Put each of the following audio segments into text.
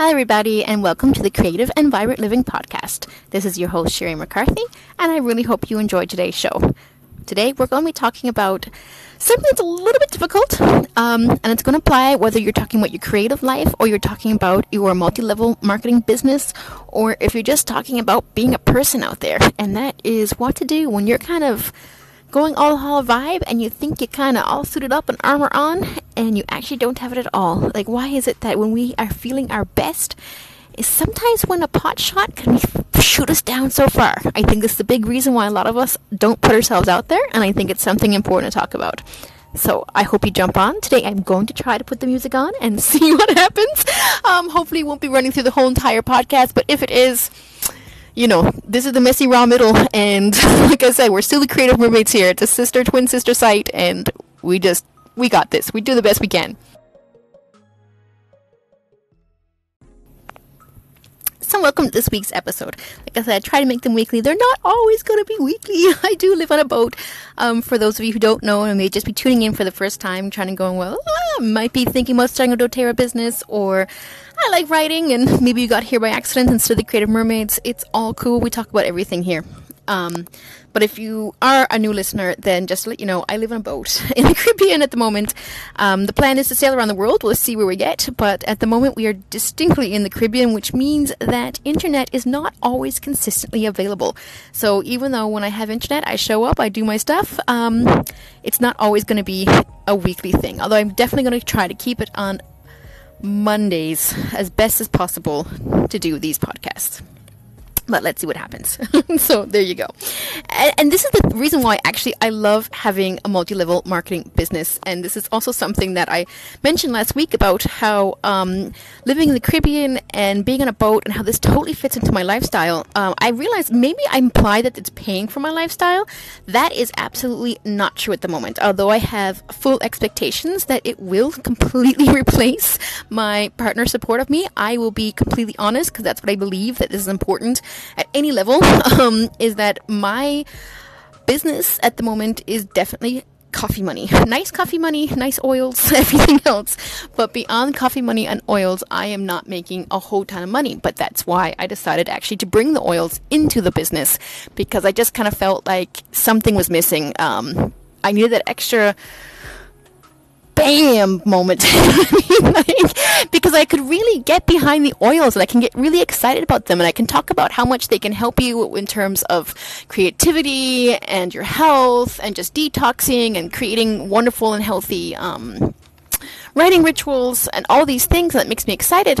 Hi, everybody, and welcome to the Creative and Vibrant Living Podcast. This is your host, Sherry McCarthy, and I really hope you enjoyed today's show. Today, we're going to be talking about something that's a little bit difficult, um, and it's going to apply whether you're talking about your creative life or you're talking about your multi level marketing business, or if you're just talking about being a person out there, and that is what to do when you're kind of going all hall vibe and you think you're kind of all suited up and armor on and you actually don't have it at all. Like, why is it that when we are feeling our best, is sometimes when a pot shot can shoot us down so far? I think this is the big reason why a lot of us don't put ourselves out there, and I think it's something important to talk about. So I hope you jump on. Today I'm going to try to put the music on and see what happens. Um, hopefully it won't be running through the whole entire podcast, but if it is, you know, this is the messy raw middle, and like I said, we're still the creative mermaids here. It's a sister, twin sister site, and we just, we got this. We do the best we can. So, welcome to this week's episode. Like I said, I try to make them weekly. They're not always going to be weekly. I do live on a boat. Um, for those of you who don't know and may just be tuning in for the first time, trying to go, well, I might be thinking about starting a doTERRA business or I like writing and maybe you got here by accident instead of the Creative Mermaids. It's all cool. We talk about everything here. Um, but if you are a new listener, then just let you know, I live on a boat in the Caribbean at the moment. Um, the plan is to sail around the world. We'll see where we get. But at the moment, we are distinctly in the Caribbean, which means that internet is not always consistently available. So even though when I have internet, I show up, I do my stuff, um, it's not always going to be a weekly thing. Although I'm definitely going to try to keep it on Mondays as best as possible to do these podcasts but let's see what happens. so there you go. And, and, this is the reason why actually I love having a multi-level marketing business. And this is also something that I mentioned last week about how um, living in the Caribbean and being on a boat and how this totally fits into my lifestyle. Um, I realized maybe I imply that it's paying for my lifestyle. That is absolutely not true at the moment. Although I have full expectations that it will completely replace my partner's support of me, I will be completely honest because that's what I believe that this is important at any level um, is that my business at the moment is definitely coffee money. Nice coffee money, nice oils, everything else. But beyond coffee money and oils, I am not making a whole ton of money. But that's why I decided actually to bring the oils into the business because I just kind of felt like something was missing. Um, I needed that extra bam moment. Like, because I could really get behind the oils and I can get really excited about them and I can talk about how much they can help you in terms of creativity and your health and just detoxing and creating wonderful and healthy um, writing rituals and all these things that makes me excited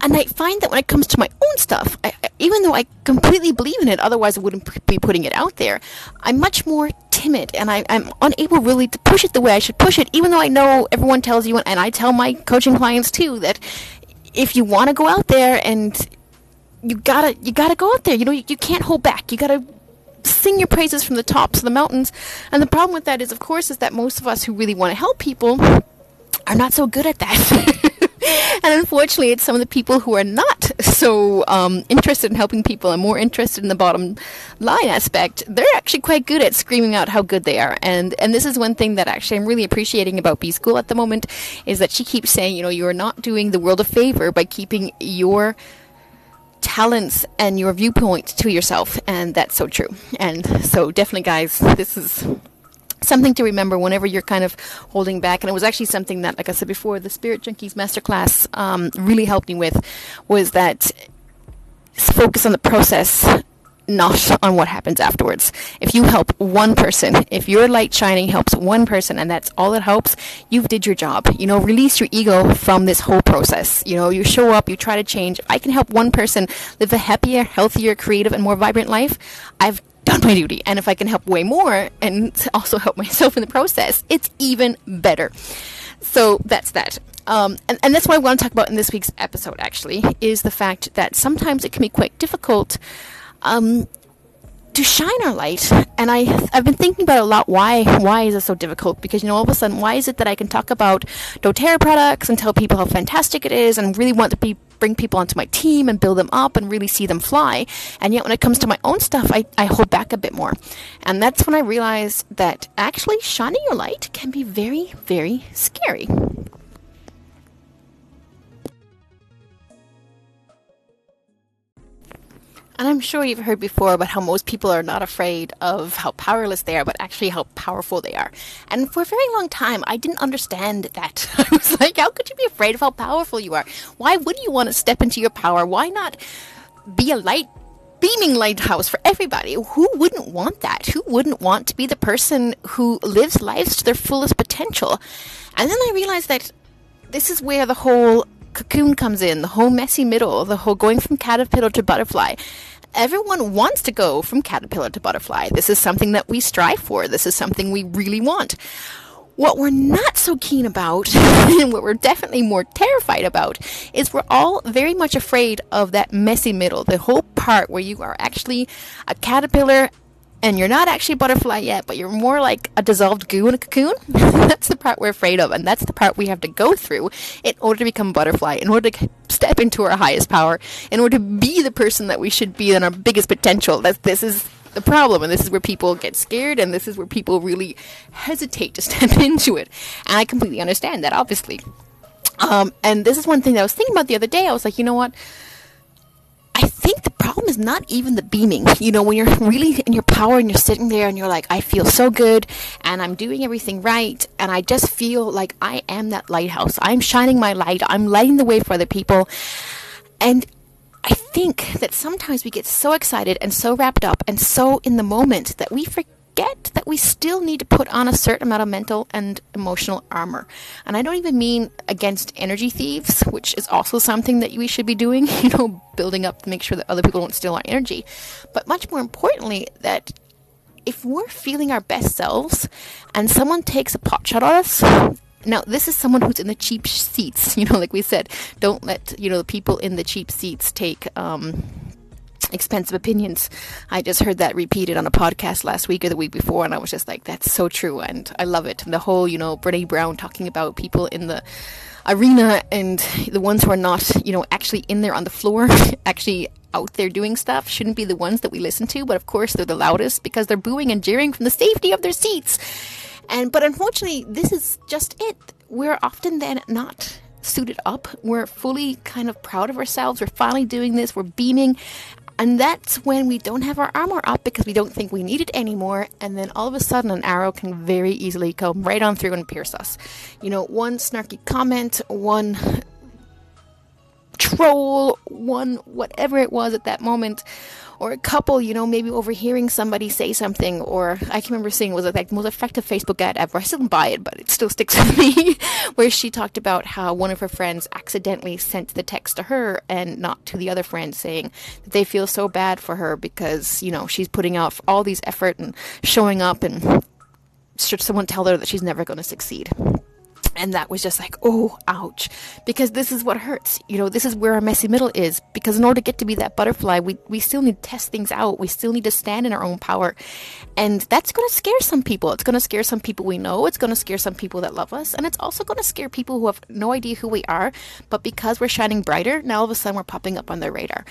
and I find that when it comes to my own stuff, I, even though I completely believe in it, otherwise I wouldn't be putting it out there, I'm much more timid and I, am unable really to push it the way I should push it, even though I know everyone tells you, and I tell my coaching clients too, that if you want to go out there and you gotta, you gotta go out there, you know, you, you can't hold back. You gotta sing your praises from the tops of the mountains. And the problem with that is, of course, is that most of us who really want to help people are not so good at that. and unfortunately, it's some of the people who are not so um, interested in helping people and more interested in the bottom line aspect. They're actually quite good at screaming out how good they are. And and this is one thing that actually I'm really appreciating about B School at the moment is that she keeps saying, you know, you are not doing the world a favor by keeping your talents and your viewpoint to yourself and that's so true and so definitely guys this is something to remember whenever you're kind of holding back. And it was actually something that, like I said before, the Spirit Junkies Masterclass um, really helped me with was that focus on the process. Not on what happens afterwards. If you help one person, if your light shining helps one person and that's all it helps, you've did your job. You know, release your ego from this whole process. You know, you show up, you try to change. If I can help one person live a happier, healthier, creative, and more vibrant life, I've done my duty. And if I can help way more and also help myself in the process, it's even better. So that's that. Um, and, and that's what I want to talk about in this week's episode, actually, is the fact that sometimes it can be quite difficult um, to shine our light. And I, I've been thinking about a lot. Why, why is it so difficult? Because you know, all of a sudden, why is it that I can talk about DoTerra products and tell people how fantastic it is, and really want to be bring people onto my team and build them up and really see them fly. And yet, when it comes to my own stuff, I, I hold back a bit more. And that's when I realized that actually shining your light can be very, very scary. And I'm sure you've heard before about how most people are not afraid of how powerless they are, but actually how powerful they are. And for a very long time, I didn't understand that. I was like, how could you be afraid of how powerful you are? Why would you want to step into your power? Why not be a light beaming lighthouse for everybody. Who wouldn't want that? Who wouldn't want to be the person who lives lives to their fullest potential? And then I realized that this is where the whole cocoon comes in, the whole messy middle, the whole going from caterpillar to butterfly. Everyone wants to go from caterpillar to butterfly. This is something that we strive for. This is something we really want. What we're not so keen about, and what we're definitely more terrified about, is we're all very much afraid of that messy middle, the whole part where you are actually a caterpillar and you're not actually a butterfly yet, but you're more like a dissolved goo in a cocoon. that's the part we're afraid of, and that's the part we have to go through in order to become a butterfly, in order to step into our highest power, in order to be the person that we should be in our biggest potential. That this is the problem, and this is where people get scared, and this is where people really hesitate to step into it. And I completely understand that, obviously. Um, and this is one thing that I was thinking about the other day. I was like, you know what? Problem is not even the beaming. You know, when you're really in your power and you're sitting there and you're like, I feel so good and I'm doing everything right and I just feel like I am that lighthouse. I'm shining my light. I'm lighting the way for other people. And I think that sometimes we get so excited and so wrapped up and so in the moment that we forget forget that we still need to put on a certain amount of mental and emotional armor. And I don't even mean against energy thieves, which is also something that we should be doing, you know, building up to make sure that other people don't steal our energy. But much more importantly, that if we're feeling our best selves and someone takes a pot shot at us, now this is someone who's in the cheap seats, you know, like we said, don't let, you know, the people in the cheap seats take um expensive opinions. I just heard that repeated on a podcast last week or the week before, and I was just like, that's so true, and I love it. And the whole, you know, Brene Brown talking about people in the arena and the ones who are not, you know, actually in there on the floor, actually out there doing stuff, shouldn't be the ones that we listen to, but of course they're the loudest because they're booing and jeering from the safety of their seats. And but unfortunately, this is just it. We're often then not suited up. We're fully kind of proud of ourselves. We're finally doing this. We're beaming. And that's when we don't have our armor up because we don't think we need it anymore. And then all of a sudden, an arrow can very easily come right on through and pierce us. You know, one snarky comment, one troll, one whatever it was at that moment, or a couple, you know, maybe overhearing somebody say something, or I can remember seeing was like the most effective Facebook ad ever. I still didn't buy it, but it still sticks with me. where she talked about how one of her friends accidentally sent the text to her and not to the other friend, saying that they feel so bad for her because you know she's putting out all these effort and showing up, and should someone tell her that she's never going to succeed. And that was just like, oh, ouch. Because this is what hurts. You know, this is where our messy middle is. Because in order to get to be that butterfly, we, we still need to test things out. We still need to stand in our own power. And that's going to scare some people. It's going to scare some people we know. It's going to scare some people that love us. And it's also going to scare people who have no idea who we are. But because we're shining brighter, now all of a sudden we're popping up on their radar.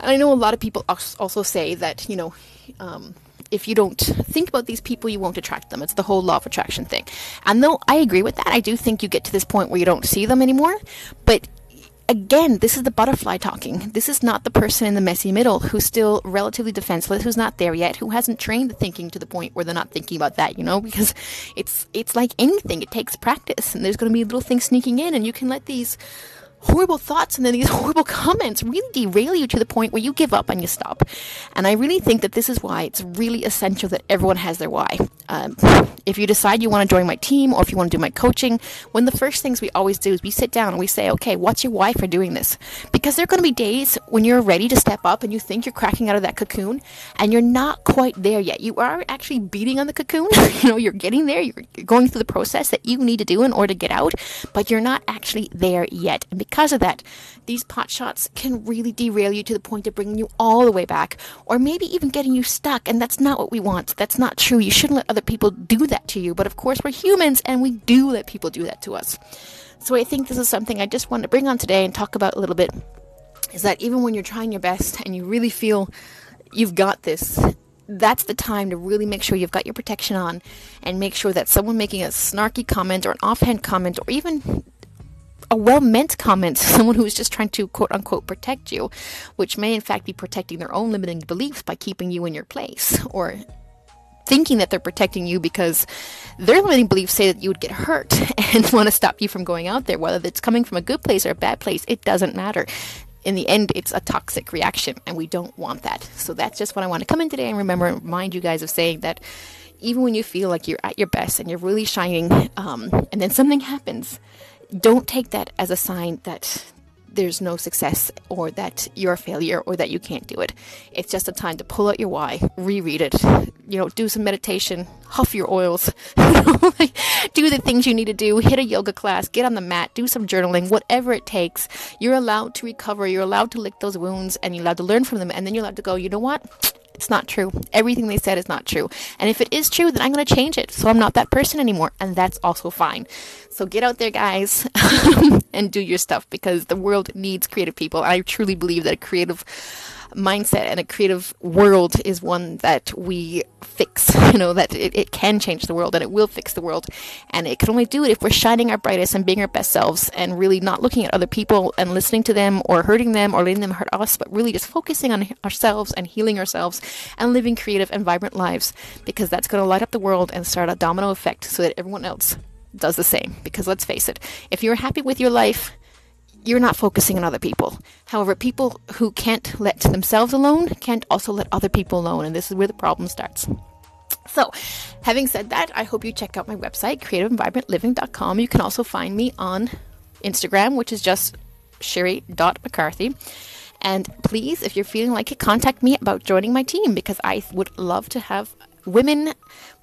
And I know a lot of people also say that, you know, um, if you don't think about these people, you won't attract them. It's the whole law of attraction thing. And though I agree with that, I do think you get to this point where you don't see them anymore. But again, this is the butterfly talking. This is not the person in the messy middle who's still relatively defenseless, who's not there yet, who hasn't trained the thinking to the point where they're not thinking about that, you know, because it's it's like anything, it takes practice and there's gonna be little things sneaking in and you can let these horrible thoughts and then these horrible comments really derail you to the point where you give up and you stop. And I really think that this is why it's really essential that everyone has their why. Um, if you decide you want to join my team or if you want to do my coaching, one of the first things we always do is we sit down and we say, okay, what's your why for doing this? Because there are going to be days when you're ready to step up and you think you're cracking out of that cocoon and you're not quite there yet. You are actually beating on the cocoon. you know, you're getting there. You're going through the process that you need to do in order to get out, but you're not actually there yet. And because of that, these pot shots can really derail you to the point of bringing you all the way back, or maybe even getting you stuck. And that's not what we want. That's not true. You shouldn't let other people do that to you. But of course, we're humans and we do let people do that to us. So I think this is something I just want to bring on today and talk about a little bit is that even when you're trying your best and you really feel you've got this, that's the time to really make sure you've got your protection on and make sure that someone making a snarky comment or an offhand comment or even a well meant comment, someone who is just trying to quote unquote protect you, which may in fact be protecting their own limiting beliefs by keeping you in your place or thinking that they're protecting you because their limiting beliefs say that you would get hurt and want to stop you from going out there. Whether it's coming from a good place or a bad place, it doesn't matter. In the end, it's a toxic reaction, and we don't want that. So that's just what I want to come in today and remember and remind you guys of saying that even when you feel like you're at your best and you're really shining, um, and then something happens, don't take that as a sign that there's no success or that you're a failure or that you can't do it. It's just a time to pull out your why, reread it, you know, do some meditation, huff your oils, do the things you need to do, hit a yoga class, get on the mat, do some journaling, whatever it takes. You're allowed to recover, you're allowed to lick those wounds, and you're allowed to learn from them, and then you're allowed to go, you know what? It's not true. Everything they said is not true. And if it is true, then I'm going to change it. So I'm not that person anymore. And that's also fine. So get out there, guys, and do your stuff because the world needs creative people. I truly believe that a creative mindset and a creative world is one that we fix. You know, that it, it can change the world and it will fix the world. And it can only do it if we're shining our brightest and being our best selves and really not looking at other people and listening to them or hurting them or letting them hurt us, but really just focusing on ourselves and healing ourselves and living creative and vibrant lives because that's going to light up the world and start a domino effect so that everyone else does the same. Because let's face it, if you're happy with your life, you're not focusing on other people. However, people who can't let themselves alone can't also let other people alone, and this is where the problem starts. So, having said that, I hope you check out my website, creativeandvibrantliving.com. You can also find me on Instagram, which is just sherry.mccarthy. And please, if you're feeling like it, contact me about joining my team because I would love to have women,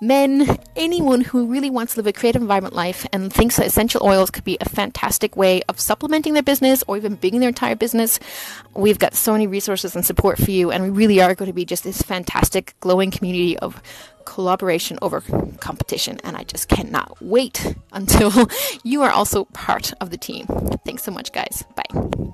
men, anyone who really wants to live a creative environment life and thinks that essential oils could be a fantastic way of supplementing their business or even building their entire business. We've got so many resources and support for you, and we really are going to be just this fantastic, glowing community of collaboration over competition. And I just cannot wait until you are also part of the team. Thanks so much, guys. Bye.